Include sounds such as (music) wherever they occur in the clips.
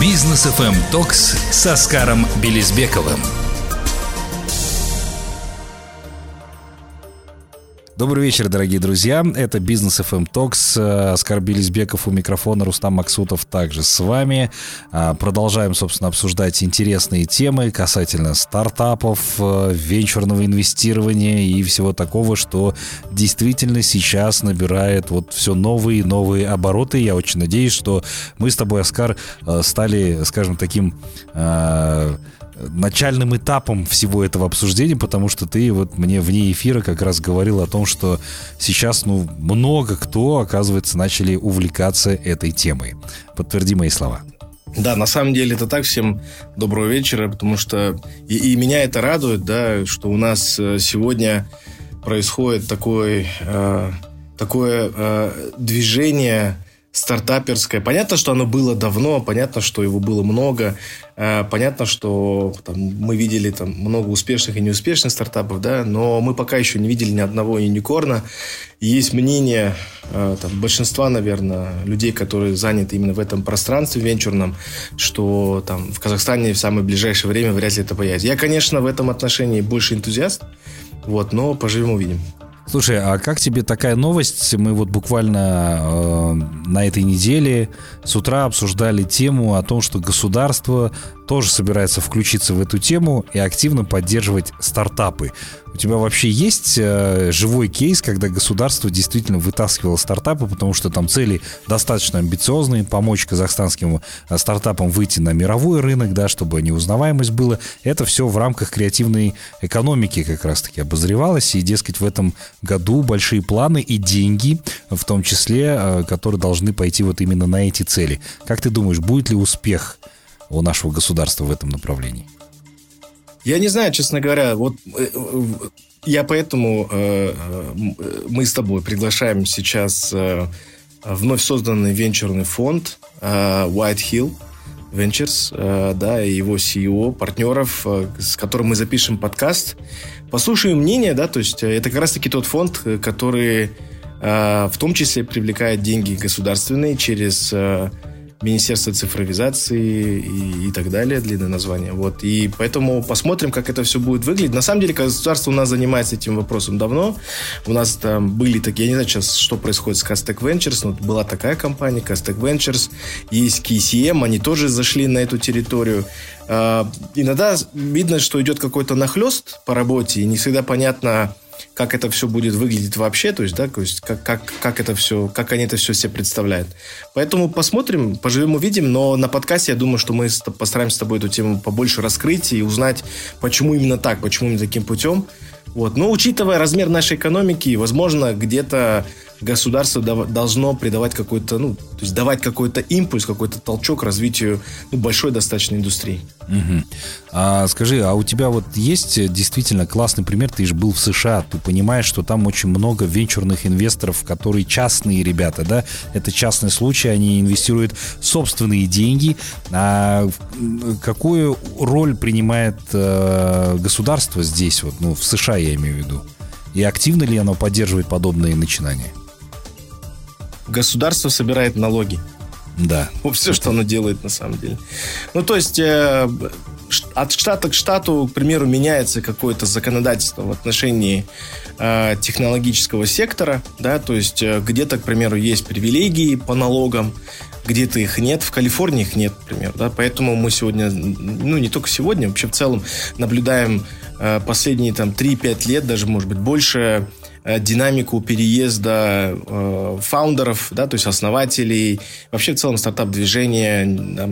Бизнес FM Токс с Оскаром Белизбековым. Добрый вечер, дорогие друзья. Это Бизнес FM Talks. Оскар Белизбеков у микрофона, Рустам Максутов также с вами. А, продолжаем, собственно, обсуждать интересные темы касательно стартапов, э, венчурного инвестирования и всего такого, что действительно сейчас набирает вот все новые и новые обороты. Я очень надеюсь, что мы с тобой, Оскар, э, стали, скажем, таким э, начальным этапом всего этого обсуждения, потому что ты вот мне вне эфира как раз говорил о том, что сейчас, ну, много кто, оказывается, начали увлекаться этой темой. Подтверди мои слова. Да, на самом деле это так. Всем доброго вечера, потому что и, и меня это радует, да, что у нас э, сегодня происходит такое, э, такое э, движение стартаперское. Понятно, что оно было давно, понятно, что его было много, э, понятно, что там, мы видели там много успешных и неуспешных стартапов, да, но мы пока еще не видели ни одного юникорна. Есть мнение э, там, большинства, наверное, людей, которые заняты именно в этом пространстве венчурном, что там в Казахстане в самое ближайшее время вряд ли это появится. Я, конечно, в этом отношении больше энтузиаст, вот, но поживем увидим. Слушай, а как тебе такая новость? Мы вот буквально э, на этой неделе с утра обсуждали тему о том, что государство тоже собирается включиться в эту тему и активно поддерживать стартапы. У тебя вообще есть э, живой кейс, когда государство действительно вытаскивало стартапы, потому что там цели достаточно амбициозные, помочь казахстанским э, стартапам выйти на мировой рынок, да, чтобы неузнаваемость была. Это все в рамках креативной экономики как раз-таки обозревалось, и, дескать, в этом году большие планы и деньги, в том числе, э, которые должны пойти вот именно на эти цели. Как ты думаешь, будет ли успех у нашего государства в этом направлении? Я не знаю, честно говоря. Вот э, э, я поэтому э, мы с тобой приглашаем сейчас вновь созданный венчурный фонд White Hill Ventures, да, и его CEO, партнеров, с которым мы запишем подкаст. Послушаем мнение, да, то есть это как раз-таки тот фонд, который в том числе привлекает деньги государственные через Министерство цифровизации и, и так далее, длинное название. Вот. И поэтому посмотрим, как это все будет выглядеть. На самом деле, государство у нас занимается этим вопросом давно. У нас там были такие, я не знаю сейчас, что происходит с Castec Ventures, но была такая компания, Castec Ventures, есть KCM, они тоже зашли на эту территорию. Uh, иногда видно, что идет какой-то нахлест по работе, и не всегда понятно, как это все будет выглядеть вообще, то есть, да, то есть как, как, как это все, как они это все себе представляют. Поэтому посмотрим, поживем, увидим, но на подкасте я думаю, что мы постараемся с тобой эту тему побольше раскрыть и узнать, почему именно так, почему именно таким путем. Вот. Но учитывая размер нашей экономики, возможно, где-то государство должно придавать какой-то, ну, то есть давать какой-то импульс, какой-то толчок развитию ну, большой достаточно индустрии. Угу. А, скажи, а у тебя вот есть действительно классный пример, ты же был в США, ты понимаешь, что там очень много венчурных инвесторов, которые частные ребята, да, это частный случай, они инвестируют собственные деньги. А какую роль принимает э, государство здесь, вот, ну, в США я имею в виду? И активно ли оно поддерживает подобные начинания? Государство собирает налоги. Да. Все, что оно делает на самом деле. Ну, то есть э, от штата к штату, к примеру, меняется какое-то законодательство в отношении э, технологического сектора, да, то есть э, где-то, к примеру, есть привилегии по налогам, где-то их нет, в Калифорнии их нет, например, да, поэтому мы сегодня, ну, не только сегодня, вообще в целом наблюдаем э, последние там 3-5 лет, даже, может быть, больше динамику переезда э, фаундеров, да, то есть основателей, вообще в целом стартап-движение.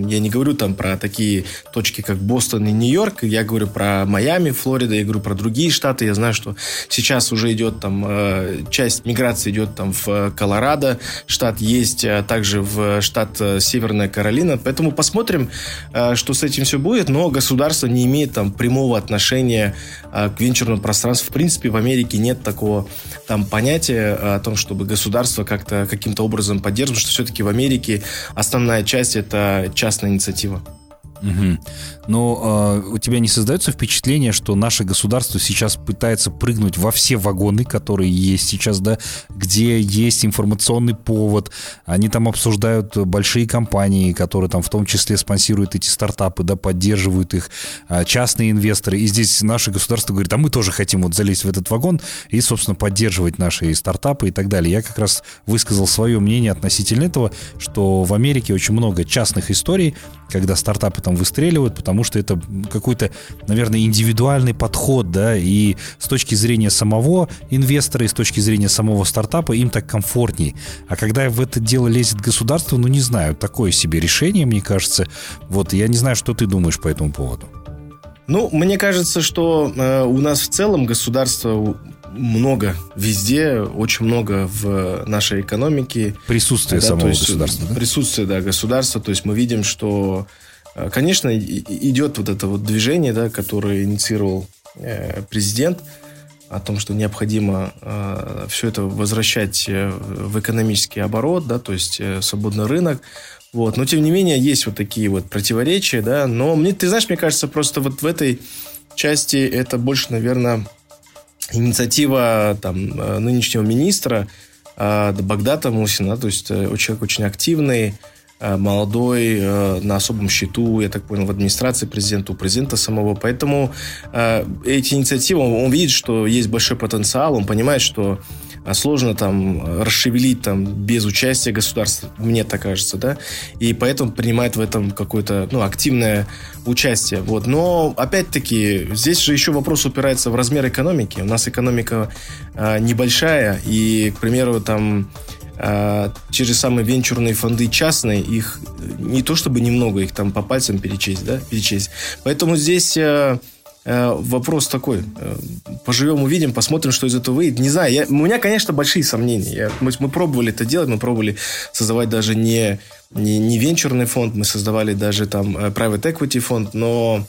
Я не говорю там про такие точки, как Бостон и Нью-Йорк, я говорю про Майами, Флорида, я говорю про другие штаты. Я знаю, что сейчас уже идет там, э, часть миграции идет там в Колорадо, штат есть, а также в штат Северная Каролина. Поэтому посмотрим, что с этим все будет, но государство не имеет там прямого отношения к венчурному пространству. В принципе, в Америке нет такого там понятие о том, чтобы государство как-то каким-то образом поддерживало, что все-таки в Америке основная часть это частная инициатива. Угу. Но э, у тебя не создается впечатление, что наше государство сейчас пытается прыгнуть во все вагоны, которые есть сейчас, да, где есть информационный повод, они там обсуждают большие компании, которые там в том числе спонсируют эти стартапы, да, поддерживают их, э, частные инвесторы, и здесь наше государство говорит, а мы тоже хотим вот залезть в этот вагон и, собственно, поддерживать наши стартапы и так далее. Я как раз высказал свое мнение относительно этого, что в Америке очень много частных историй, когда стартапы там выстреливают, потому что это какой-то, наверное, индивидуальный подход, да, и с точки зрения самого инвестора, и с точки зрения самого стартапа им так комфортней. А когда в это дело лезет государство, ну, не знаю, такое себе решение, мне кажется. Вот, я не знаю, что ты думаешь по этому поводу. Ну, мне кажется, что э, у нас в целом государство много везде, очень много в нашей экономике. Присутствие да, самого есть, государства. Да? Присутствие, да, государства. То есть мы видим, что, э, конечно, идет вот это вот движение, да, которое инициировал э, президент о том, что необходимо э, все это возвращать э, в экономический оборот, да, то есть э, свободный рынок. Вот. Но, тем не менее, есть вот такие вот противоречия, да. Но мне, ты знаешь, мне кажется, просто вот в этой части это больше, наверное, инициатива там, э, нынешнего министра э, Багдата Мусина, то есть э, человек очень активный, молодой, на особом счету, я так понял, в администрации президента, у президента самого. Поэтому эти инициативы, он видит, что есть большой потенциал, он понимает, что а сложно там расшевелить там без участия государства, мне так кажется, да, и поэтому принимает в этом какое-то, ну, активное участие, вот. Но, опять-таки, здесь же еще вопрос упирается в размер экономики. У нас экономика э, небольшая, и, к примеру, там э, те же самые венчурные фонды частные, их не то чтобы немного, их там по пальцам перечесть, да, перечесть. Поэтому здесь... Э, вопрос такой. Э, поживем, увидим, посмотрим, что из этого выйдет. Не знаю, я, у меня, конечно, большие сомнения. Я, мы, мы пробовали это делать, мы пробовали создавать даже не, не, не венчурный фонд, мы создавали даже там э, private equity фонд, но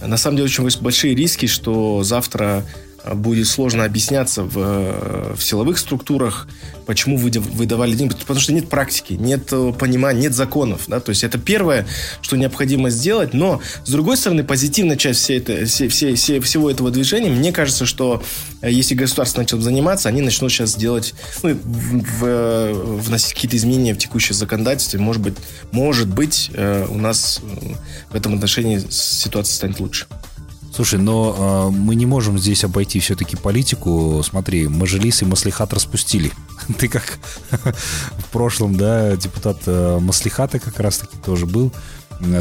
на самом деле очень большие риски, что завтра будет сложно объясняться в, в силовых структурах, почему вы выдавали деньги, потому что нет практики, нет э, понимания, нет законов, да, то есть это первое, что необходимо сделать, но с другой стороны, позитивная часть всей это, все, все, все, всего этого движения, мне кажется, что э, если государство начнет заниматься, они начнут сейчас делать, ну, в, в, э, вносить какие-то изменения в текущее законодательство, может быть, может быть, у нас в этом отношении ситуация станет лучше. Слушай, но э, мы не можем здесь обойти все-таки политику. Смотри, Мажилис и Маслихат распустили. (laughs) Ты как в прошлом, да, депутат э, Маслихата как раз-таки тоже был.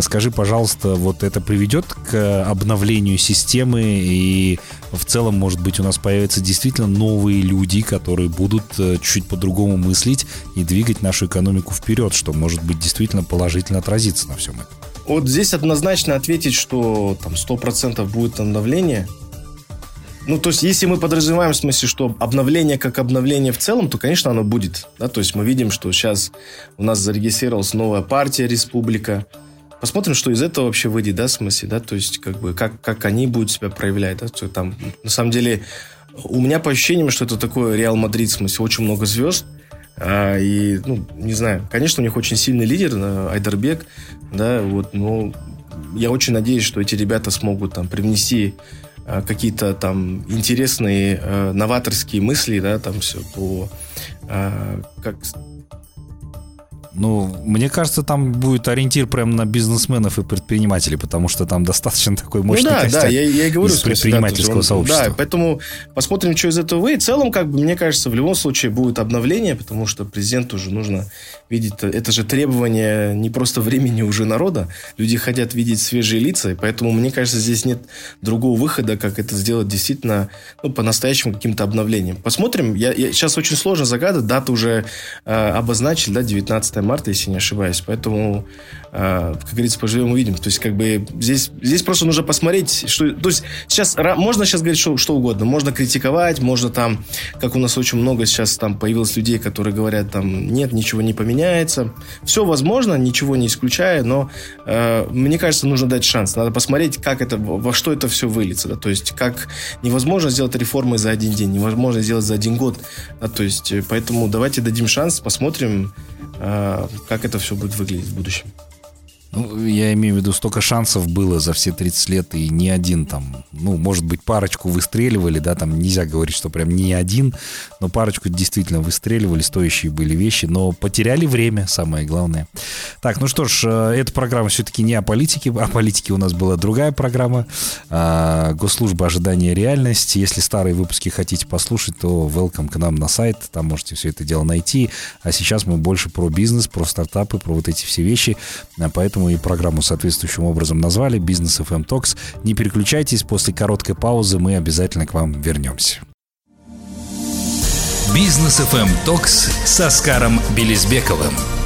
Скажи, пожалуйста, вот это приведет к обновлению системы и в целом, может быть, у нас появятся действительно новые люди, которые будут э, чуть по-другому мыслить и двигать нашу экономику вперед, что может быть действительно положительно отразиться на всем этом. Вот здесь однозначно ответить, что там 100% будет обновление. Ну, то есть, если мы подразумеваем, в смысле, что обновление как обновление в целом, то, конечно, оно будет. Да? То есть, мы видим, что сейчас у нас зарегистрировалась новая партия «Республика». Посмотрим, что из этого вообще выйдет, да, в смысле, да, то есть, как бы, как, как они будут себя проявлять, да, то, там, на самом деле, у меня по ощущениям, что это такое Реал Мадрид, в смысле, очень много звезд, а, и, ну, не знаю, конечно, у них очень сильный лидер, э, Айдарбек, да, вот, но я очень надеюсь, что эти ребята смогут там привнести э, какие-то там интересные э, новаторские мысли, да, там все по как ну, мне кажется, там будет ориентир прямо на бизнесменов и предпринимателей, потому что там достаточно такой мощный ну, да, да, я, я и говорю, из предпринимательского да, сообщества. Да, поэтому посмотрим, что из этого выйдет. В целом, как бы, мне кажется, в любом случае будет обновление, потому что президенту уже нужно видеть, это же требование не просто времени уже народа. Люди хотят видеть свежие лица, и поэтому, мне кажется, здесь нет другого выхода, как это сделать действительно ну, по-настоящему каким-то обновлением. Посмотрим. Я, я, сейчас очень сложно загадать, дату уже э, обозначили, да, 19 марта, если не ошибаюсь. Поэтому, как говорится, поживем увидим. То есть, как бы здесь, здесь просто нужно посмотреть, что... То есть, сейчас можно сейчас говорить что, что угодно. Можно критиковать, можно там, как у нас очень много сейчас там появилось людей, которые говорят там, нет, ничего не поменяется. Все возможно, ничего не исключая, но э, мне кажется, нужно дать шанс. Надо посмотреть, как это, во что это все выльется. Да? То есть, как невозможно сделать реформы за один день, невозможно сделать за один год. Да? То есть, э, поэтому давайте дадим шанс, посмотрим, а, как это все будет выглядеть в будущем. Ну, я имею в виду, столько шансов было за все 30 лет, и ни один там, ну, может быть, парочку выстреливали, да, там нельзя говорить, что прям ни один, но парочку действительно выстреливали, стоящие были вещи, но потеряли время, самое главное. Так, ну что ж, э, эта программа все-таки не о политике, о политике у нас была другая программа, а, госслужба ожидания реальности. Если старые выпуски хотите послушать, то welcome к нам на сайт, там можете все это дело найти. А сейчас мы больше про бизнес, про стартапы, про вот эти все вещи, а поэтому поэтому и программу соответствующим образом назвали «Бизнес FM Talks». Не переключайтесь, после короткой паузы мы обязательно к вам вернемся. «Бизнес FM Talks с Оскаром Белизбековым».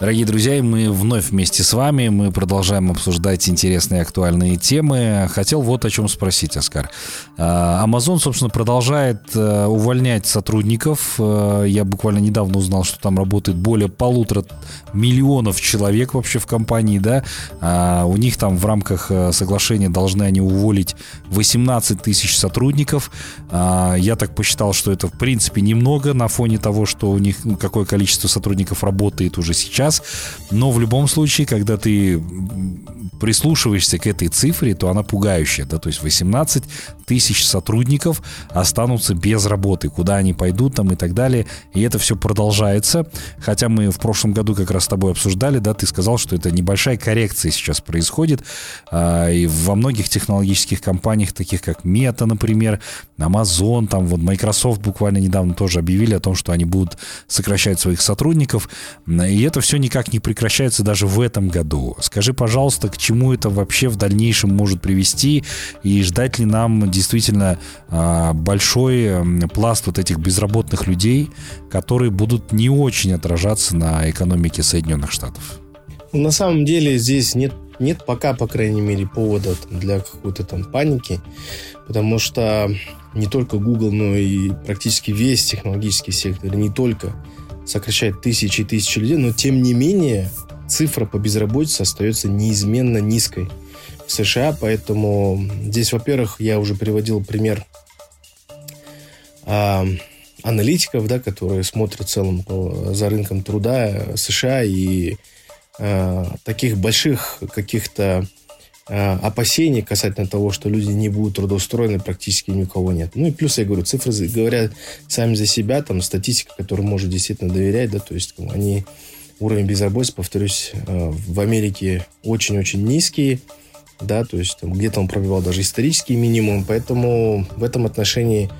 Дорогие друзья, мы вновь вместе с вами. Мы продолжаем обсуждать интересные актуальные темы. Хотел вот о чем спросить, Оскар. А, Amazon, собственно, продолжает э, увольнять сотрудников. Э, я буквально недавно узнал, что там работает более полутора миллионов человек вообще в компании, да. А, у них там в рамках э, соглашения должны они уволить 18 тысяч сотрудников. А, я так посчитал, что это в принципе немного на фоне того, что у них ну, какое количество сотрудников работает уже сейчас раз. Но в любом случае, когда ты прислушиваешься к этой цифре, то она пугающая. Да? То есть 18 тысяч сотрудников останутся без работы. Куда они пойдут там и так далее. И это все продолжается. Хотя мы в прошлом году как раз с тобой обсуждали, да, ты сказал, что это небольшая коррекция сейчас происходит. А, и во многих технологических компаниях, таких как Meta, например, Amazon, там вот Microsoft буквально недавно тоже объявили о том, что они будут сокращать своих сотрудников. И это все никак не прекращается даже в этом году. Скажи, пожалуйста, к чему это вообще в дальнейшем может привести и ждать ли нам действительно а, большой пласт вот этих безработных людей, которые будут не очень отражаться на экономике Соединенных Штатов? На самом деле здесь нет, нет пока, по крайней мере, повода для какой-то там паники, потому что не только Google, но и практически весь технологический сектор, не только сокращает тысячи и тысячи людей, но тем не менее цифра по безработице остается неизменно низкой в США, поэтому здесь, во-первых, я уже приводил пример а, аналитиков, да, которые смотрят в целом по, за рынком труда США и а, таких больших каких-то опасений касательно того, что люди не будут трудоустроены, практически ни у кого нет. Ну и плюс, я говорю, цифры говорят сами за себя, там статистика, которой можно действительно доверять, да, то есть они уровень безработицы, повторюсь, а, в Америке очень-очень низкий, да, то есть там, где-то он пробивал даже исторический минимум, поэтому в этом отношении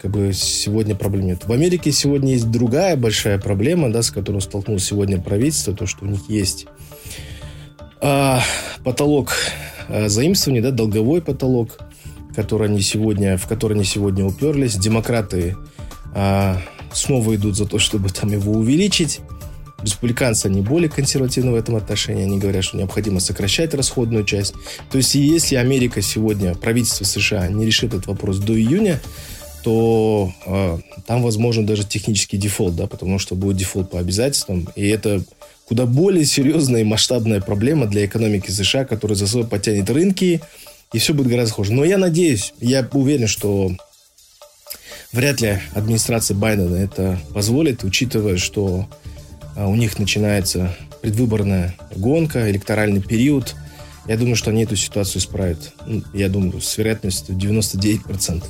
как бы сегодня проблем нет. В Америке сегодня есть другая большая проблема, да, с которой столкнулось сегодня правительство, то, что у них есть а, потолок а, заимствований, да, долговой потолок, который они сегодня, в который они сегодня уперлись. Демократы а, снова идут за то, чтобы там его увеличить. Республиканцы, они более консервативны в этом отношении. Они говорят, что необходимо сокращать расходную часть. То есть, если Америка сегодня, правительство США, не решит этот вопрос до июня, то э, там возможен даже технический дефолт, да, потому что будет дефолт по обязательствам. И это куда более серьезная и масштабная проблема для экономики США, которая за собой потянет рынки, и все будет гораздо хуже. Но я надеюсь, я уверен, что вряд ли администрация Байдена это позволит, учитывая, что а, у них начинается предвыборная гонка, электоральный период. Я думаю, что они эту ситуацию исправят. Ну, я думаю, с вероятностью 99%.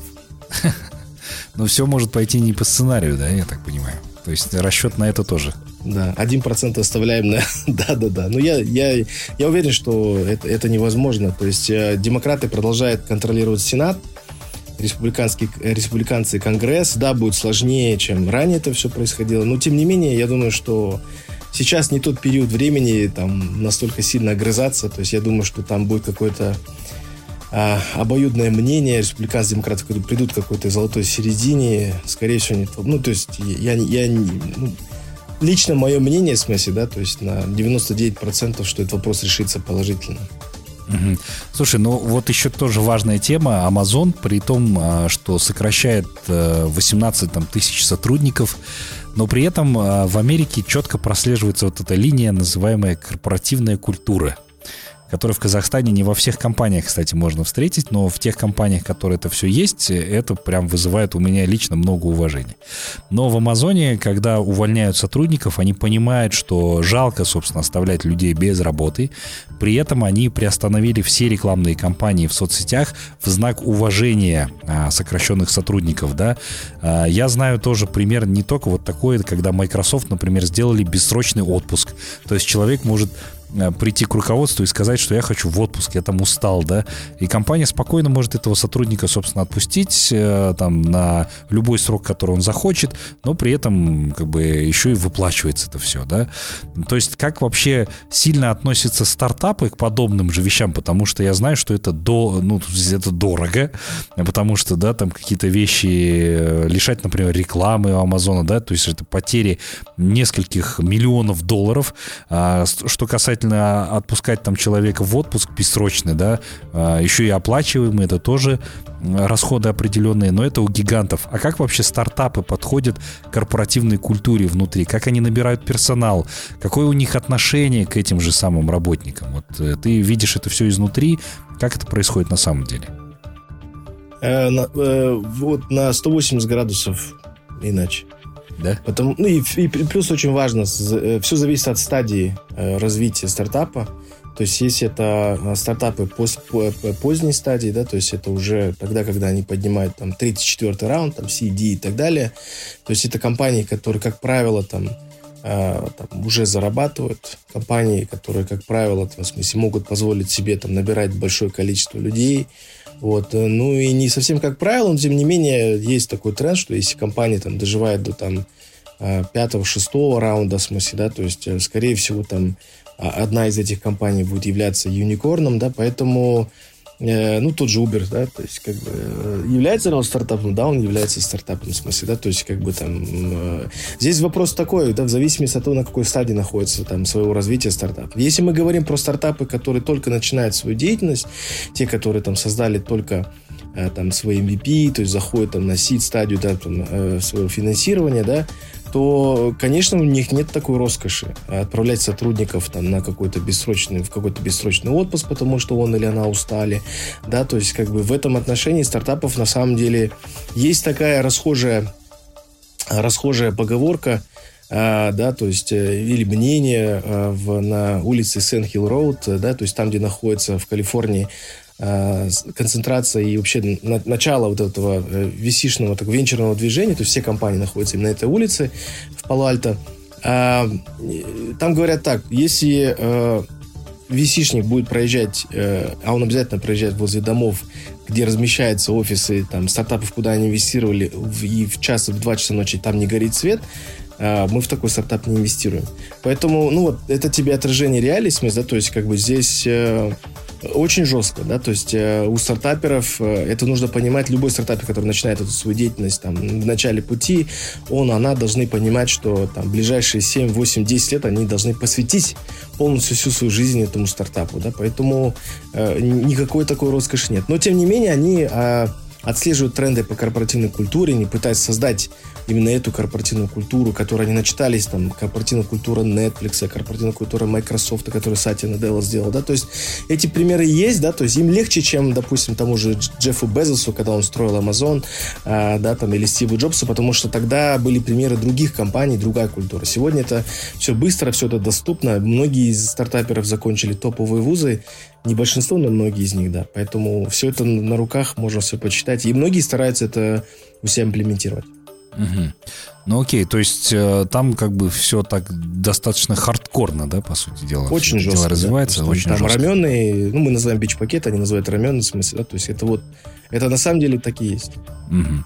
Но все может пойти не по сценарию, да, я так понимаю. То есть расчет на это тоже. Да, один процент оставляем на... (laughs) Да-да-да. Но я, я, я уверен, что это, это невозможно. То есть э, демократы продолжают контролировать Сенат, республиканский, республиканцы Конгресс. Да, будет сложнее, чем ранее это все происходило. Но, тем не менее, я думаю, что сейчас не тот период времени там настолько сильно огрызаться. То есть я думаю, что там будет какое-то а, обоюдное мнение. Республиканцы, демократы придут к какой-то золотой середине. Скорее всего, не то. Ну, то есть я, я ну, лично мое мнение, в смысле, да, то есть на 99%, что этот вопрос решится положительно. Угу. Слушай, ну вот еще тоже важная тема. Amazon, при том, а, что сокращает 18 э, там, тысяч сотрудников, но при этом а, в Америке четко прослеживается вот эта линия, называемая корпоративная культура который в Казахстане не во всех компаниях, кстати, можно встретить, но в тех компаниях, которые это все есть, это прям вызывает у меня лично много уважения. Но в Амазоне, когда увольняют сотрудников, они понимают, что жалко, собственно, оставлять людей без работы. При этом они приостановили все рекламные кампании в соцсетях в знак уважения а, сокращенных сотрудников, да. А, я знаю тоже пример не только вот такой, когда Microsoft, например, сделали бессрочный отпуск. То есть человек может прийти к руководству и сказать, что я хочу в отпуск, я там устал, да, и компания спокойно может этого сотрудника, собственно, отпустить э, там на любой срок, который он захочет, но при этом как бы еще и выплачивается это все, да. То есть как вообще сильно относятся стартапы к подобным же вещам, потому что я знаю, что это до, ну, это дорого, потому что, да, там какие-то вещи э, лишать, например, рекламы у Амазона, да, то есть это потери нескольких миллионов долларов. А, что касается обязательно отпускать там человека в отпуск бессрочный, да, а, еще и оплачиваемый, это тоже расходы определенные, но это у гигантов. А как вообще стартапы подходят к корпоративной культуре внутри? Как они набирают персонал? Какое у них отношение к этим же самым работникам? Вот э, ты видишь это все изнутри. Как это происходит на самом деле? Э, э, вот на 180 градусов иначе. Да? Потому, ну и, и плюс очень важно, э, все зависит от стадии э, развития стартапа. То есть, если это э, стартапы пост, поздней стадии, да, то есть это уже тогда, когда они поднимают там третий, четвертый раунд, там CD и так далее. То есть это компании, которые, как правило, там, э, там уже зарабатывают, компании, которые, как правило, там, в смысле, могут позволить себе там набирать большое количество людей, вот. Э, ну и не совсем как правило, но тем не менее есть такой тренд, что если компания там доживает до там э, пятого, шестого раунда, в смысле, да, то есть, э, скорее всего, там а, одна из этих компаний будет являться юникорном, да, поэтому Э, ну, тот же Uber, да, то есть, как бы, э, является ли он стартапом? Да, он является стартапом, в смысле, да, то есть, как бы, там, э, здесь вопрос такой, да, в зависимости от того, на какой стадии находится, там, своего развития стартап. Если мы говорим про стартапы, которые только начинают свою деятельность, те, которые, там, создали только там свои MVP, то есть заходят там на сид стадию, да, там, э, своего финансирования, да, то, конечно, у них нет такой роскоши отправлять сотрудников там, на какой-то бессрочный, в какой-то бессрочный отпуск, потому что он или она устали. Да, то есть, как бы в этом отношении стартапов на самом деле есть такая расхожая, расхожая поговорка, а, да, то есть, э, или мнение а, в, на улице Сен-Хилл Роуд, да, то есть там, где находится в Калифорнии Э, концентрация и вообще на, начало вот этого э, висишного, так, венчурного движения, то есть все компании находятся именно на этой улице в Пало-Альто. А, там говорят так, если э, висишник будет проезжать, э, а он обязательно проезжает возле домов, где размещаются офисы там, стартапов, куда они инвестировали, и в час, в два часа ночи там не горит свет, э, мы в такой стартап не инвестируем. Поэтому, ну вот, это тебе отражение реалий, смысл, да, то есть как бы здесь... Очень жестко, да, то есть э, у стартаперов э, это нужно понимать, любой стартапер, который начинает эту свою деятельность там в начале пути, он, она должны понимать, что там ближайшие 7, 8, 10 лет они должны посвятить полностью всю свою жизнь этому стартапу, да, поэтому э, никакой такой роскоши нет. Но, тем не менее, они э, отслеживают тренды по корпоративной культуре, не пытаются создать именно эту корпоративную культуру, которой они начитались, там, корпоративная культура Netflix, корпоративная культура Microsoft, которую Сатья Наделла сделал, да, то есть эти примеры есть, да, то есть им легче, чем, допустим, тому же Джеффу Безосу, когда он строил Amazon, а, да, там, или Стиву Джобсу, потому что тогда были примеры других компаний, другая культура. Сегодня это все быстро, все это доступно, многие из стартаперов закончили топовые вузы, не большинство, но многие из них, да. Поэтому все это на руках, можно все почитать. И многие стараются это у себя имплементировать. Угу. Ну окей, то есть э, там как бы все так достаточно хардкорно, да, по сути дела. Очень жестко. Дело развивается, да, очень там жестко. раменые, ну мы называем бич-пакет, они называют раменый в смысле, да, то есть это вот, это на самом деле так и есть. Угу.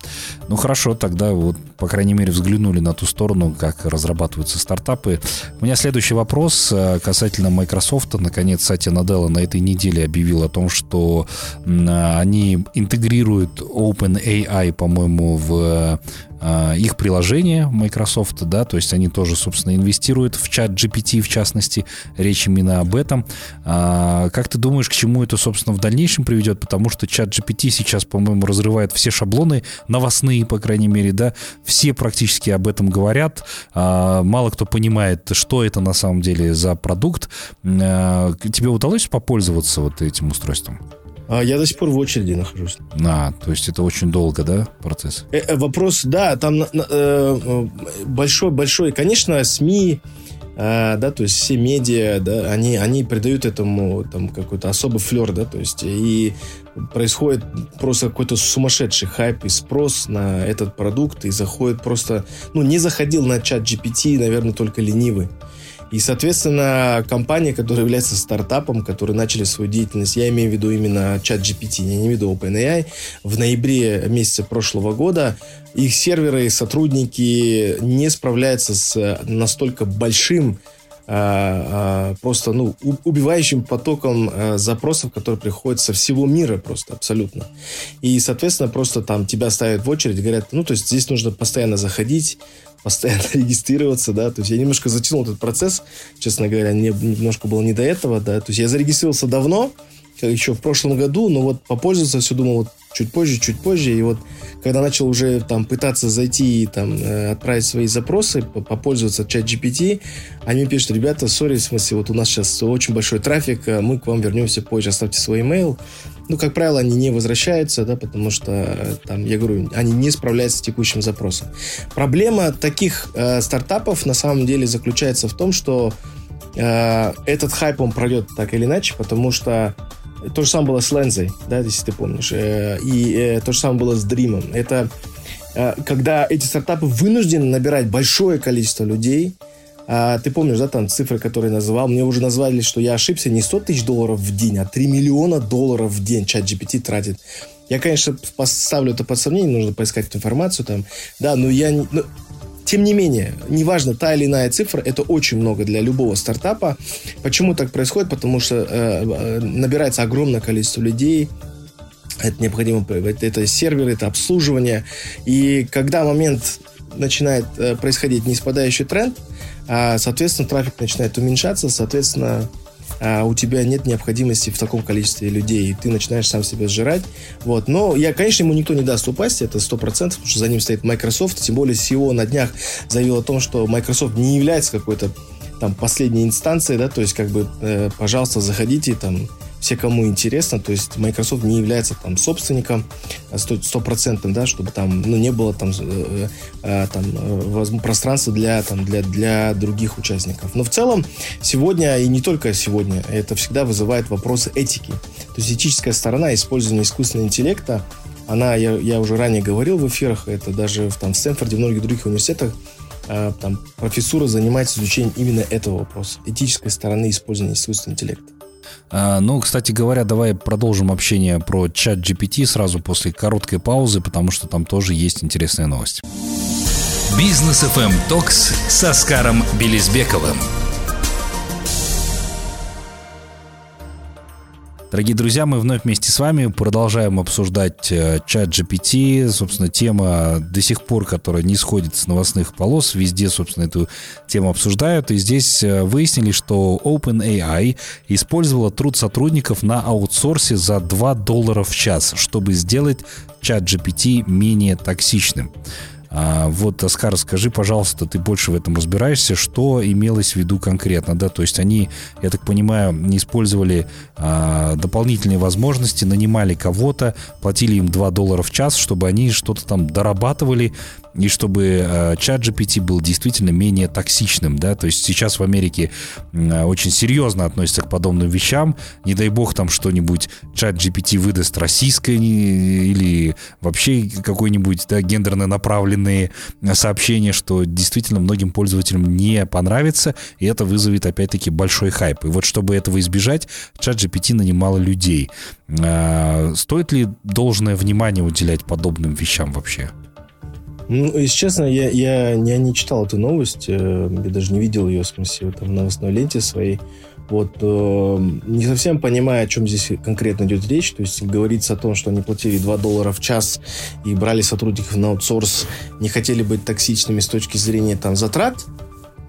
Ну хорошо, тогда вот, по крайней мере, взглянули на ту сторону, как разрабатываются стартапы. У меня следующий вопрос э, касательно Microsoft. Наконец, Сатья Наделла на этой неделе объявил о том, что они интегрируют OpenAI, по-моему, в а, их приложение Microsoft, да, то есть они тоже, собственно, инвестируют в чат GPT, в частности, речь именно об этом. А, как ты думаешь, к чему это, собственно, в дальнейшем приведет? Потому что чат GPT сейчас, по-моему, разрывает все шаблоны новостные, по крайней мере, да, все практически об этом говорят, а, мало кто понимает, что это на самом деле за продукт. Тебе удалось попользоваться вот этим устройством? А я до сих пор в очереди нахожусь. А, то есть это очень долго, да, процесс? Э, э, вопрос, да, там э, большой, большой. Конечно, СМИ, э, да, то есть все медиа, да, они, они придают этому там какой-то особый флер, да, то есть и происходит просто какой-то сумасшедший хайп и спрос на этот продукт, и заходит просто, ну, не заходил на чат GPT, наверное, только ленивый. И, соответственно, компания, которая является стартапом, которые начали свою деятельность, я имею в виду именно чат GPT, я не имею в виду OpenAI, в ноябре месяце прошлого года их серверы и сотрудники не справляются с настолько большим просто ну, убивающим потоком а, запросов, которые приходят со всего мира просто абсолютно. И, соответственно, просто там тебя ставят в очередь, говорят, ну, то есть здесь нужно постоянно заходить, постоянно (laughs) регистрироваться, да, то есть я немножко затянул этот процесс, честно говоря, мне немножко было не до этого, да, то есть я зарегистрировался давно, еще в прошлом году, но вот попользоваться все думал вот чуть позже, чуть позже, и вот когда начал уже там пытаться зайти и там э, отправить свои запросы, попользоваться чат GPT, они пишут, ребята, сори, в смысле, вот у нас сейчас очень большой трафик, э, мы к вам вернемся позже, оставьте свой email, ну, как правило, они не возвращаются, да, потому что, э, там, я говорю, они не справляются с текущим запросом. Проблема таких э, стартапов на самом деле заключается в том, что э, этот хайп, он пройдет так или иначе, потому что то же самое было с Лензой, да, если ты помнишь, э, и э, то же самое было с Дримом. Это э, когда эти стартапы вынуждены набирать большое количество людей, а, ты помнишь, да, там цифры, которые называл? Мне уже назвали, что я ошибся, не 100 тысяч долларов в день, а 3 миллиона долларов в день чат GPT тратит. Я, конечно, поставлю это под сомнение, нужно поискать информацию там. Да, но я... Но, тем не менее, неважно, та или иная цифра, это очень много для любого стартапа. Почему так происходит? Потому что э, э набирается огромное количество людей, это необходимо, это, серверы, это обслуживание. И когда момент начинает э, происходить неспадающий тренд, а, соответственно, трафик начинает уменьшаться, соответственно, а у тебя нет необходимости в таком количестве людей, и ты начинаешь сам себя сжирать. Вот. Но я, конечно, ему никто не даст упасть, это 100%, потому что за ним стоит Microsoft, тем более CEO на днях заявил о том, что Microsoft не является какой-то там последней инстанцией, да, то есть как бы, э, пожалуйста, заходите там все, кому интересно, то есть Microsoft не является там собственником э, стопроцентным, да, чтобы там, ну, не было там, э, э, там э, пространства для, там, для, для других участников. Но в целом сегодня, и не только сегодня, это всегда вызывает вопросы этики. То есть этическая сторона использования искусственного интеллекта, она, я, я уже ранее говорил в эфирах, это даже в, там, в Стэнфорде, в многих других университетах, э, там, профессура занимается изучением именно этого вопроса, этической стороны использования искусственного интеллекта. А, ну, кстати говоря, давай продолжим общение про чат GPT сразу после короткой паузы, потому что там тоже есть интересная новость. Бизнес FM Токс с Оскаром Белизбековым. Дорогие друзья, мы вновь вместе с вами продолжаем обсуждать э, чат GPT. Собственно, тема до сих пор, которая не сходит с новостных полос. Везде, собственно, эту тему обсуждают. И здесь э, выяснили, что OpenAI использовала труд сотрудников на аутсорсе за 2 доллара в час, чтобы сделать чат GPT менее токсичным. А, вот, Оскар, скажи, пожалуйста, ты больше в этом разбираешься, что имелось в виду конкретно, да, то есть они, я так понимаю, не использовали а, дополнительные возможности, нанимали кого-то, платили им 2 доллара в час, чтобы они что-то там дорабатывали, и чтобы э, чат GPT был действительно менее токсичным, да, то есть сейчас в Америке э, очень серьезно относятся к подобным вещам, не дай бог там что-нибудь чат GPT выдаст российское или вообще какой-нибудь, да, гендерно направленные сообщения, что действительно многим пользователям не понравится, и это вызовет опять-таки большой хайп. И вот чтобы этого избежать, чат GPT нанимало людей. Э, стоит ли должное внимание уделять подобным вещам вообще? Ну, если честно, я, я, я не читал эту новость, э, я даже не видел ее, в смысле, там, в новостной ленте своей. Вот, э, не совсем понимаю, о чем здесь конкретно идет речь. То есть говорится о том, что они платили 2 доллара в час и брали сотрудников на аутсорс, не хотели быть токсичными с точки зрения там затрат.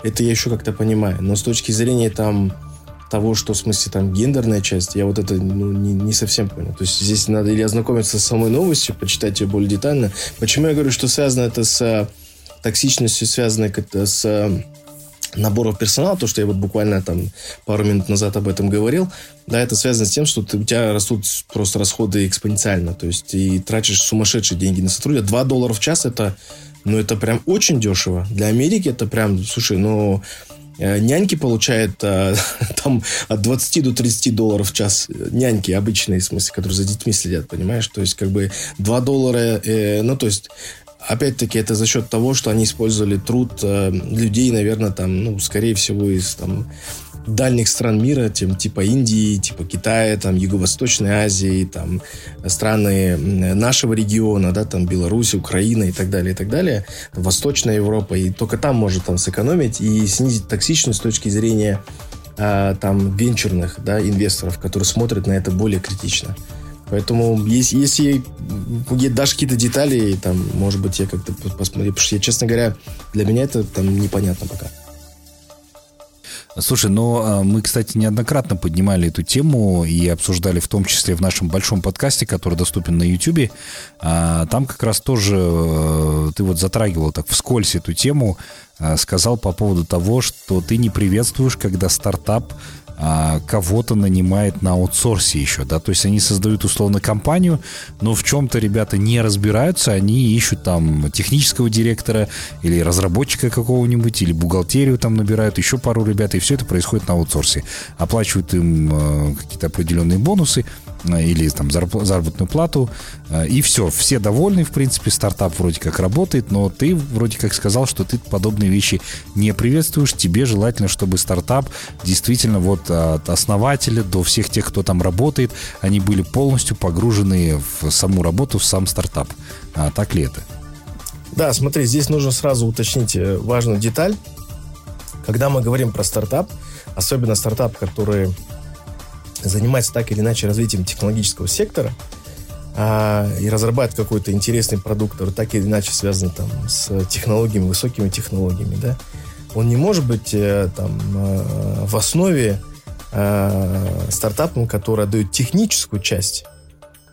Это я еще как-то понимаю. Но с точки зрения там того, что в смысле там гендерная часть, я вот это ну, не, не совсем понял. То есть здесь надо или ознакомиться с самой новостью, почитать ее более детально. Почему я говорю, что связано это с токсичностью, связано это с наборов персонала, то, что я вот буквально там пару минут назад об этом говорил, да, это связано с тем, что ты, у тебя растут просто расходы экспоненциально, то есть и тратишь сумасшедшие деньги на сотрудника. 2 доллара в час это, ну, это прям очень дешево. Для Америки это прям, слушай, ну, Э, няньки получают а, (laughs) там от 20 до 30 долларов в час. Няньки обычные, в смысле, которые за детьми следят, понимаешь? То есть, как бы 2 доллара, э, ну, то есть, опять-таки, это за счет того, что они использовали труд э, людей, наверное, там, ну, скорее всего, из там дальних стран мира, тем, типа Индии, типа Китая, там, Юго-Восточной Азии, там, страны нашего региона, да, там, Беларусь, Украина и так далее, и так далее, Восточная Европа, и только там может там сэкономить и снизить токсичность с точки зрения а, там венчурных, да, инвесторов, которые смотрят на это более критично. Поэтому, если, если дашь какие-то детали, там, может быть, я как-то посмотрю, потому что, я, честно говоря, для меня это там непонятно пока. Слушай, но а, мы, кстати, неоднократно поднимали эту тему и обсуждали в том числе в нашем большом подкасте, который доступен на YouTube. А, там как раз тоже э, ты вот затрагивал так вскользь эту тему, а, сказал по поводу того, что ты не приветствуешь, когда стартап а, кого-то нанимает на аутсорсе еще, да, то есть они создают условно компанию, но в чем-то ребята не разбираются, они ищут там технического директора или разработчика какого-нибудь, или бухгалтерию там набирают, еще пару ребят, и все это происходит на аутсорсе. Оплачивают им э, какие-то определенные бонусы, или там заработную плату, э, и все, все довольны, в принципе, стартап вроде как работает, но ты вроде как сказал, что ты подобные вещи не приветствуешь, тебе желательно, чтобы стартап действительно вот от основателя до всех тех, кто там работает, они были полностью погружены в саму работу, в сам стартап. А так ли это? Да, смотри, здесь нужно сразу уточнить э, важную деталь. Когда мы говорим про стартап, особенно стартап, который занимается так или иначе развитием технологического сектора а, и разрабатывать какой-то интересный продукт, который так или иначе связан там, с технологиями, высокими технологиями, да, он не может быть э, там, э, в основе э, стартапом, который отдает техническую часть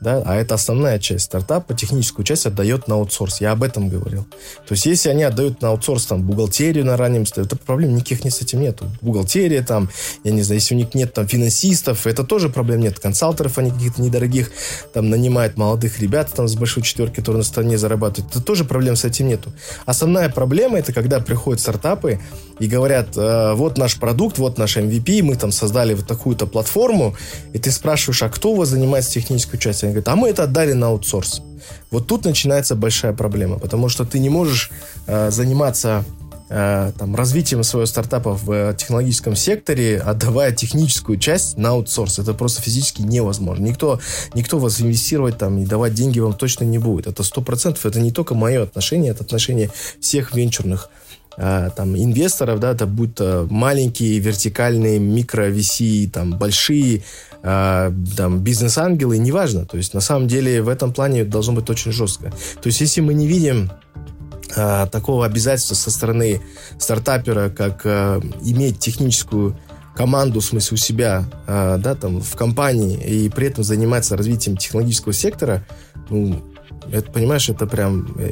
да, а это основная часть стартапа, техническую часть отдает на аутсорс. Я об этом говорил. То есть, если они отдают на аутсорс там бухгалтерию на раннем стадии, то проблем никаких не с этим нету. Бухгалтерия там, я не знаю, если у них нет там финансистов, это тоже проблем нет. Консалтеров они каких-то недорогих там нанимают молодых ребят там с большой четверки, которые на стране зарабатывают. Это тоже проблем с этим нету. Основная проблема это когда приходят стартапы и говорят, э, вот наш продукт, вот наш MVP, мы там создали вот такую-то платформу, и ты спрашиваешь, а кто у вас занимается технической частью? Говорит, а мы это отдали на аутсорс. Вот тут начинается большая проблема, потому что ты не можешь э, заниматься э, там, развитием своего стартапа в э, технологическом секторе, отдавая техническую часть на аутсорс. Это просто физически невозможно. Никто, никто вас инвестировать там и давать деньги вам точно не будет. Это сто процентов. Это не только мое отношение, это отношение всех венчурных э, там, инвесторов, да, это будут маленькие, вертикальные, микро VC, там, большие э, там, бизнес-ангелы, неважно. То есть, на самом деле, в этом плане должно быть очень жестко. То есть, если мы не видим э, такого обязательства со стороны стартапера, как иметь техническую команду, в смысле, у себя, да, там, в компании, и при этом заниматься развитием технологического сектора, ну, это, понимаешь, это прям... Э,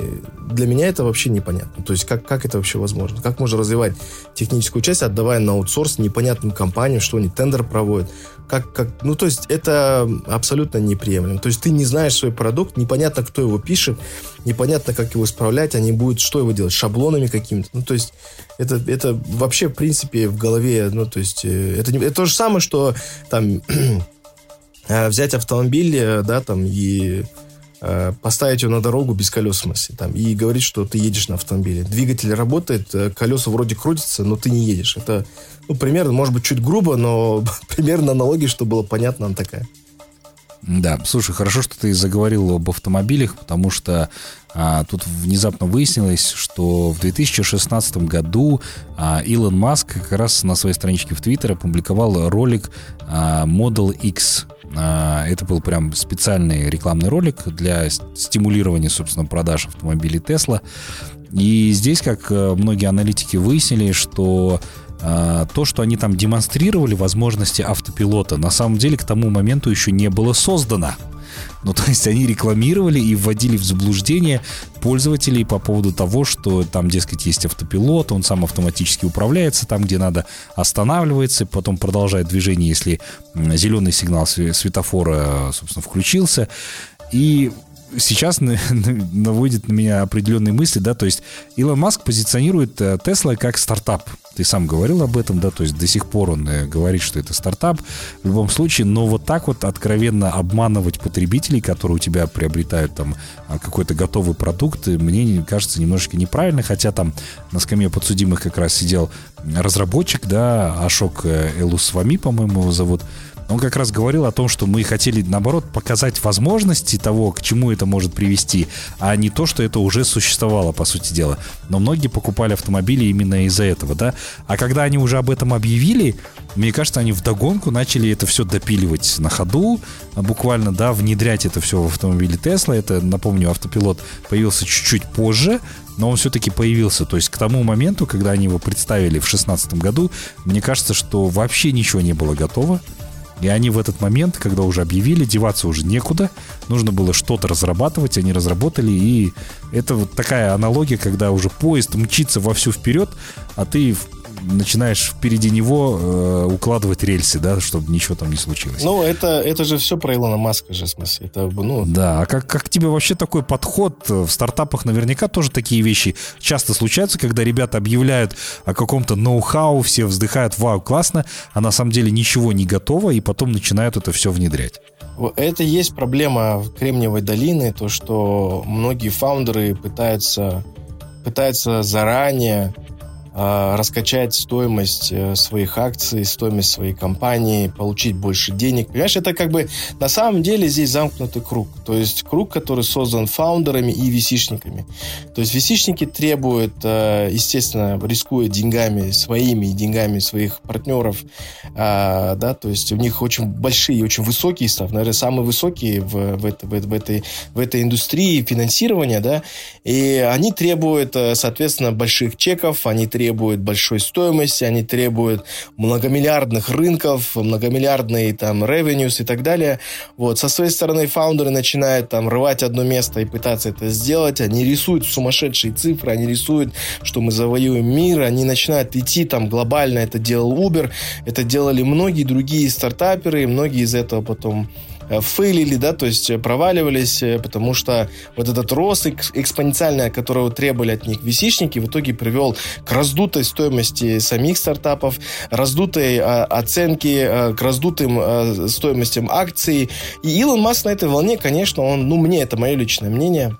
для меня это вообще непонятно. То есть как, как это вообще возможно? Как можно развивать техническую часть, отдавая на аутсорс непонятным компаниям, что они тендер проводят? Как, как, ну, то есть это абсолютно неприемлемо. То есть ты не знаешь свой продукт, непонятно, кто его пишет, непонятно, как его исправлять, они будут, что его делать, шаблонами какими-то. Ну, то есть это, это вообще, в принципе, в голове, ну, то есть э, это, это то же самое, что там (clears throat) э, взять автомобиль, да, там, и поставить ее на дорогу без колес, в смысле, там, и говорить, что ты едешь на автомобиле. Двигатель работает, э, колеса вроде крутятся, но ты не едешь. Это, ну, примерно, может быть, чуть грубо, но (laughs) примерно аналогия, чтобы было понятно, она такая. Да, слушай, хорошо, что ты заговорил об автомобилях, потому что а, тут внезапно выяснилось, что в 2016 году а, Илон Маск как раз на своей страничке в Твиттер опубликовал ролик а, Model X. А, это был прям специальный рекламный ролик для стимулирования, собственно, продаж автомобилей Tesla. И здесь, как э, многие аналитики выяснили, что а, то, что они там демонстрировали возможности автопилота, на самом деле к тому моменту еще не было создано. Ну, то есть они рекламировали и вводили в заблуждение пользователей по поводу того, что там, дескать, есть автопилот, он сам автоматически управляется, там, где надо, останавливается, потом продолжает движение, если зеленый сигнал светофора, собственно, включился. И сейчас (laughs) наводит на меня определенные мысли, да, то есть Илон Маск позиционирует Тесла как стартап. Ты сам говорил об этом, да, то есть до сих пор он э, говорит, что это стартап. В любом случае, но вот так вот откровенно обманывать потребителей, которые у тебя приобретают там а, какой-то готовый продукт, мне кажется немножечко неправильно, хотя там на скамье подсудимых как раз сидел разработчик, да, Ашок э, Элусвами, по-моему, его зовут, он как раз говорил о том, что мы хотели, наоборот, показать возможности того, к чему это может привести, а не то, что это уже существовало, по сути дела. Но многие покупали автомобили именно из-за этого, да. А когда они уже об этом объявили, мне кажется, они вдогонку начали это все допиливать на ходу, буквально, да, внедрять это все в автомобиле Tesla. Это, напомню, автопилот появился чуть-чуть позже, но он все-таки появился. То есть к тому моменту, когда они его представили в 2016 году, мне кажется, что вообще ничего не было готово. И они в этот момент, когда уже объявили, деваться уже некуда, нужно было что-то разрабатывать, они разработали, и это вот такая аналогия, когда уже поезд мчится вовсю вперед, а ты начинаешь впереди него э, укладывать рельсы, да, чтобы ничего там не случилось. Ну, это, это же все про Илона Маска же, в смысле. Это, ну... Да, а как, как тебе вообще такой подход? В стартапах наверняка тоже такие вещи часто случаются, когда ребята объявляют о каком-то ноу-хау, все вздыхают, вау, классно, а на самом деле ничего не готово, и потом начинают это все внедрять. Это есть проблема Кремниевой долины, то, что многие фаундеры пытаются, пытаются заранее раскачать стоимость э, своих акций, стоимость своей компании, получить больше денег. Понимаешь, это как бы на самом деле здесь замкнутый круг. То есть круг, который создан фаундерами и висишниками. То есть висишники требуют, э, естественно, рискуя деньгами своими и деньгами своих партнеров, а, да, то есть у них очень большие очень высокие ставки, наверное, самые высокие в, в, это, в, в, этой, в этой индустрии финансирования, да, и они требуют, э, соответственно, больших чеков, они требуют требуют большой стоимости, они требуют многомиллиардных рынков, многомиллиардные там revenues и так далее. Вот. Со своей стороны фаундеры начинают там рвать одно место и пытаться это сделать. Они рисуют сумасшедшие цифры, они рисуют, что мы завоюем мир, они начинают идти там глобально. Это делал Uber, это делали многие другие стартаперы, многие из этого потом фейлили, да, то есть э, проваливались, э, потому что вот этот рост экспоненциальный, которого требовали от них висичники, в итоге привел к раздутой стоимости самих стартапов, раздутой а, оценки, а, к раздутым а, стоимостям акций. И Илон Маск на этой волне, конечно, он, ну, мне это мое личное мнение,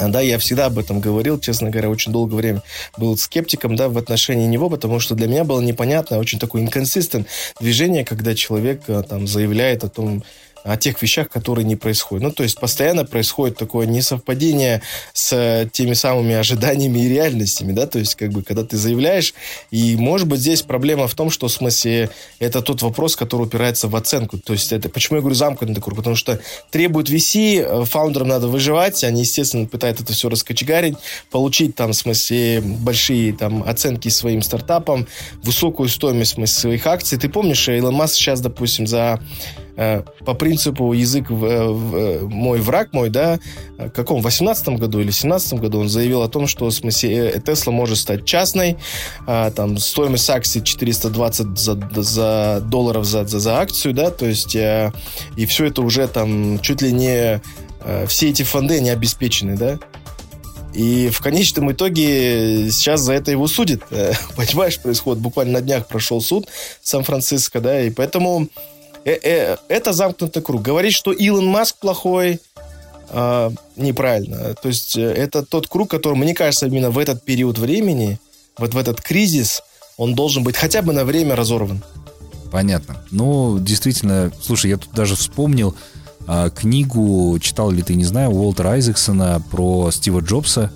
да, я всегда об этом говорил, честно говоря, очень долгое время был скептиком, да, в отношении него, потому что для меня было непонятно, очень такое инконсистент движение, когда человек там заявляет о том, о тех вещах, которые не происходят. Ну, то есть постоянно происходит такое несовпадение с теми самыми ожиданиями и реальностями, да, то есть как бы когда ты заявляешь, и может быть здесь проблема в том, что в смысле это тот вопрос, который упирается в оценку, то есть это, почему я говорю замкнутый круг, потому что требует VC, э, фаундерам надо выживать, они, естественно, пытаются это все раскочегарить, получить там, в смысле, большие там оценки своим стартапам, высокую стоимость в смысле, своих акций. Ты помнишь, Илон Маск сейчас, допустим, за Э, по принципу язык в, э, в, э, мой враг мой, да, в каком, в 18 году или 17 году он заявил о том, что в смысле Тесла может стать частной, а, там стоимость акций 420 за, за долларов за, за, за акцию, да, то есть и все это уже там чуть ли не все эти фонды не обеспечены, да, и в конечном итоге сейчас за это его судят. (laughs) Понимаешь, происходит. Буквально на днях прошел суд Сан-Франциско, да, и поэтому э, э, это замкнутый круг. Говорить, что Илон Маск плохой, э, неправильно. То есть э, это тот круг, который, мне кажется, именно в этот период времени, вот в этот кризис, он должен быть хотя бы на время разорван. Понятно. Ну, действительно, слушай, я тут даже вспомнил, а, книгу, читал ли ты, не знаю, Уолтера Айзексона про Стива Джобса.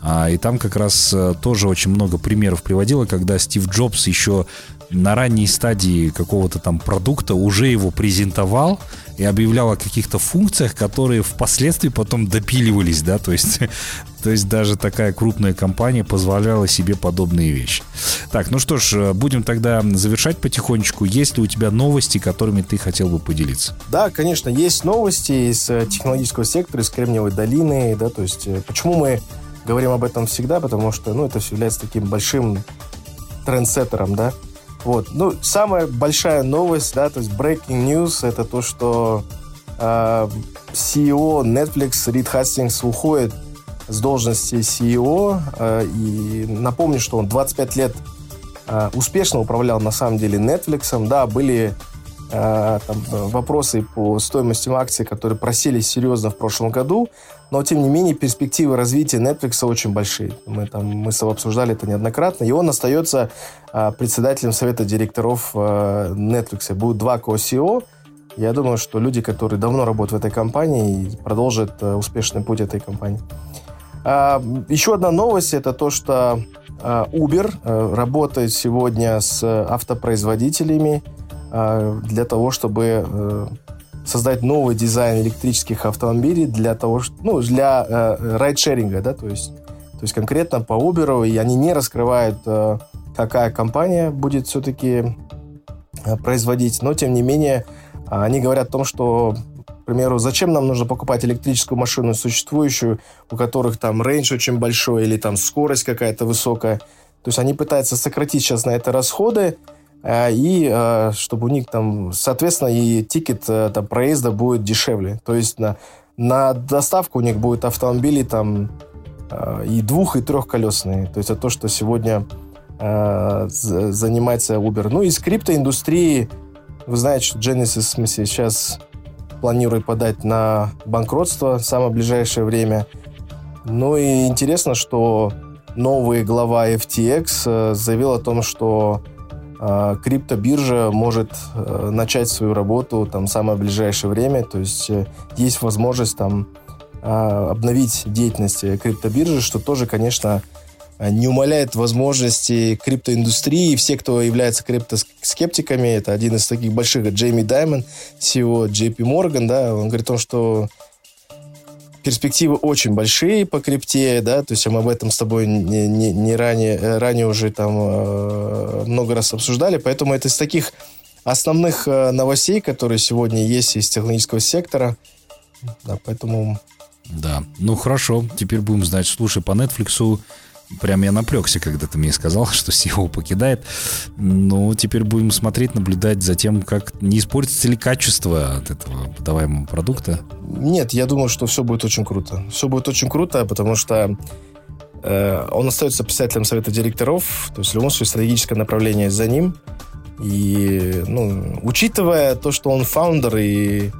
А, и там как раз э, тоже очень много примеров приводило, когда Стив Джобс еще на ранней стадии какого-то там продукта уже его презентовал и объявлял о каких-то функциях, которые впоследствии потом допиливались, да, то есть, (laughs) то есть даже такая крупная компания позволяла себе подобные вещи. Так, ну что ж, будем тогда завершать потихонечку. Есть ли у тебя новости, которыми ты хотел бы поделиться? Да, конечно, есть новости из э, технологического сектора, из Кремниевой долины, да, то есть э, почему мы говорим об этом всегда, потому что, ну, это является таким большим трендсеттером, да, вот. Ну, самая большая новость, да, то есть breaking news, это то, что э, CEO Netflix Рид Хастингс уходит с должности CEO. Э, и напомню, что он 25 лет э, успешно управлял на самом деле Netflix. Да, были э, там, вопросы по стоимости акций, которые просели серьезно в прошлом году, но тем не менее перспективы развития Netflix очень большие. Мы там мы с тобой обсуждали это неоднократно, и он остается председателем совета директоров э, Netflix. Будут два ко-CEO. Я думаю, что люди, которые давно работают в этой компании, продолжат э, успешный путь этой компании. А, еще одна новость это то, что Uber работает сегодня с автопроизводителями для того, чтобы создать новый дизайн электрических автомобилей для того, ну, для э, райдшеринга, да, то есть, то есть конкретно по Uber, и они не раскрывают, э, какая компания будет все-таки э, производить, но тем не менее они говорят о том, что к примеру, зачем нам нужно покупать электрическую машину существующую, у которых там range очень большой или там скорость какая-то высокая. То есть они пытаются сократить сейчас на это расходы, Э, и э, чтобы у них там, соответственно, и тикет там, проезда будет дешевле. То есть на, на доставку у них будет автомобили там и двух, и трехколесные. То есть это то, что сегодня занимается Uber. Ну, из криптоиндустрии, вы знаете, что Genesis, в смысле, сейчас планирует подать на банкротство в самое ближайшее время. Ну и интересно, что новый глава FTX заявил о том, что а, криптобиржа может э, начать свою работу там самое ближайшее время, то есть э, есть возможность там а, обновить деятельность криптобиржи, что тоже, конечно, не умаляет возможности криптоиндустрии. Все, кто является криптоскептиками, это один из таких больших, Джейми Даймон, CEO JP Morgan, да, он говорит о том, что перспективы очень большие по крипте, да, то есть мы об этом с тобой не, не, не ранее, э, ранее уже там э, много раз обсуждали, поэтому это из таких основных э, новостей, которые сегодня есть из технологического сектора, да, поэтому... Да, ну хорошо, теперь будем знать, слушай, по Netflix Прям я напрягся, когда ты мне сказал, (laughs) что SEO покидает. Ну, теперь будем смотреть, наблюдать за тем, как не испортится ли качество от этого подаваемого продукта. Нет, я думаю, что все будет очень круто. Все будет очень круто, потому что э, он остается председателем совета директоров, то есть в любом случае стратегическое направление за ним. И, ну, учитывая то, что он фаундер и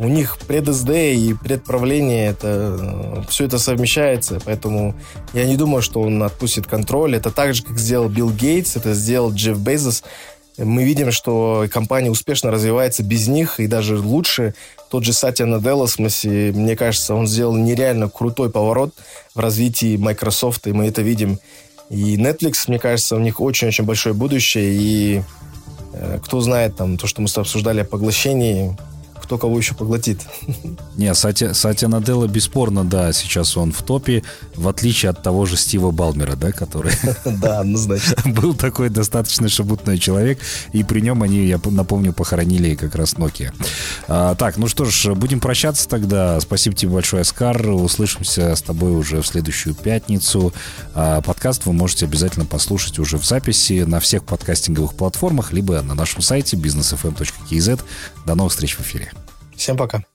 у них пред СД и предправление, это, все это совмещается, поэтому я не думаю, что он отпустит контроль. Это так же, как сделал Билл Гейтс, это сделал Джефф Безос. Мы видим, что компания успешно развивается без них, и даже лучше. Тот же Сатья Наделла, мне кажется, он сделал нереально крутой поворот в развитии Microsoft, и мы это видим. И Netflix, мне кажется, у них очень-очень большое будущее, и э, кто знает, там, то, что мы с тобой обсуждали о поглощении, кто кого еще поглотит. Не, Сатя, Сатя Наделла бесспорно, да, сейчас он в топе, в отличие от того же Стива Балмера, да, который... (laughs) Да, однозначно. (laughs) Был такой достаточно шабутной человек, и при нем они, я напомню, похоронили как раз Nokia. А, так, ну что ж, будем прощаться тогда. Спасибо тебе большое, Оскар. Услышимся с тобой уже в следующую пятницу. А, подкаст вы можете обязательно послушать уже в записи на всех подкастинговых платформах, либо на нашем сайте businessfm.kz. До новых встреч в эфире. Всем пока.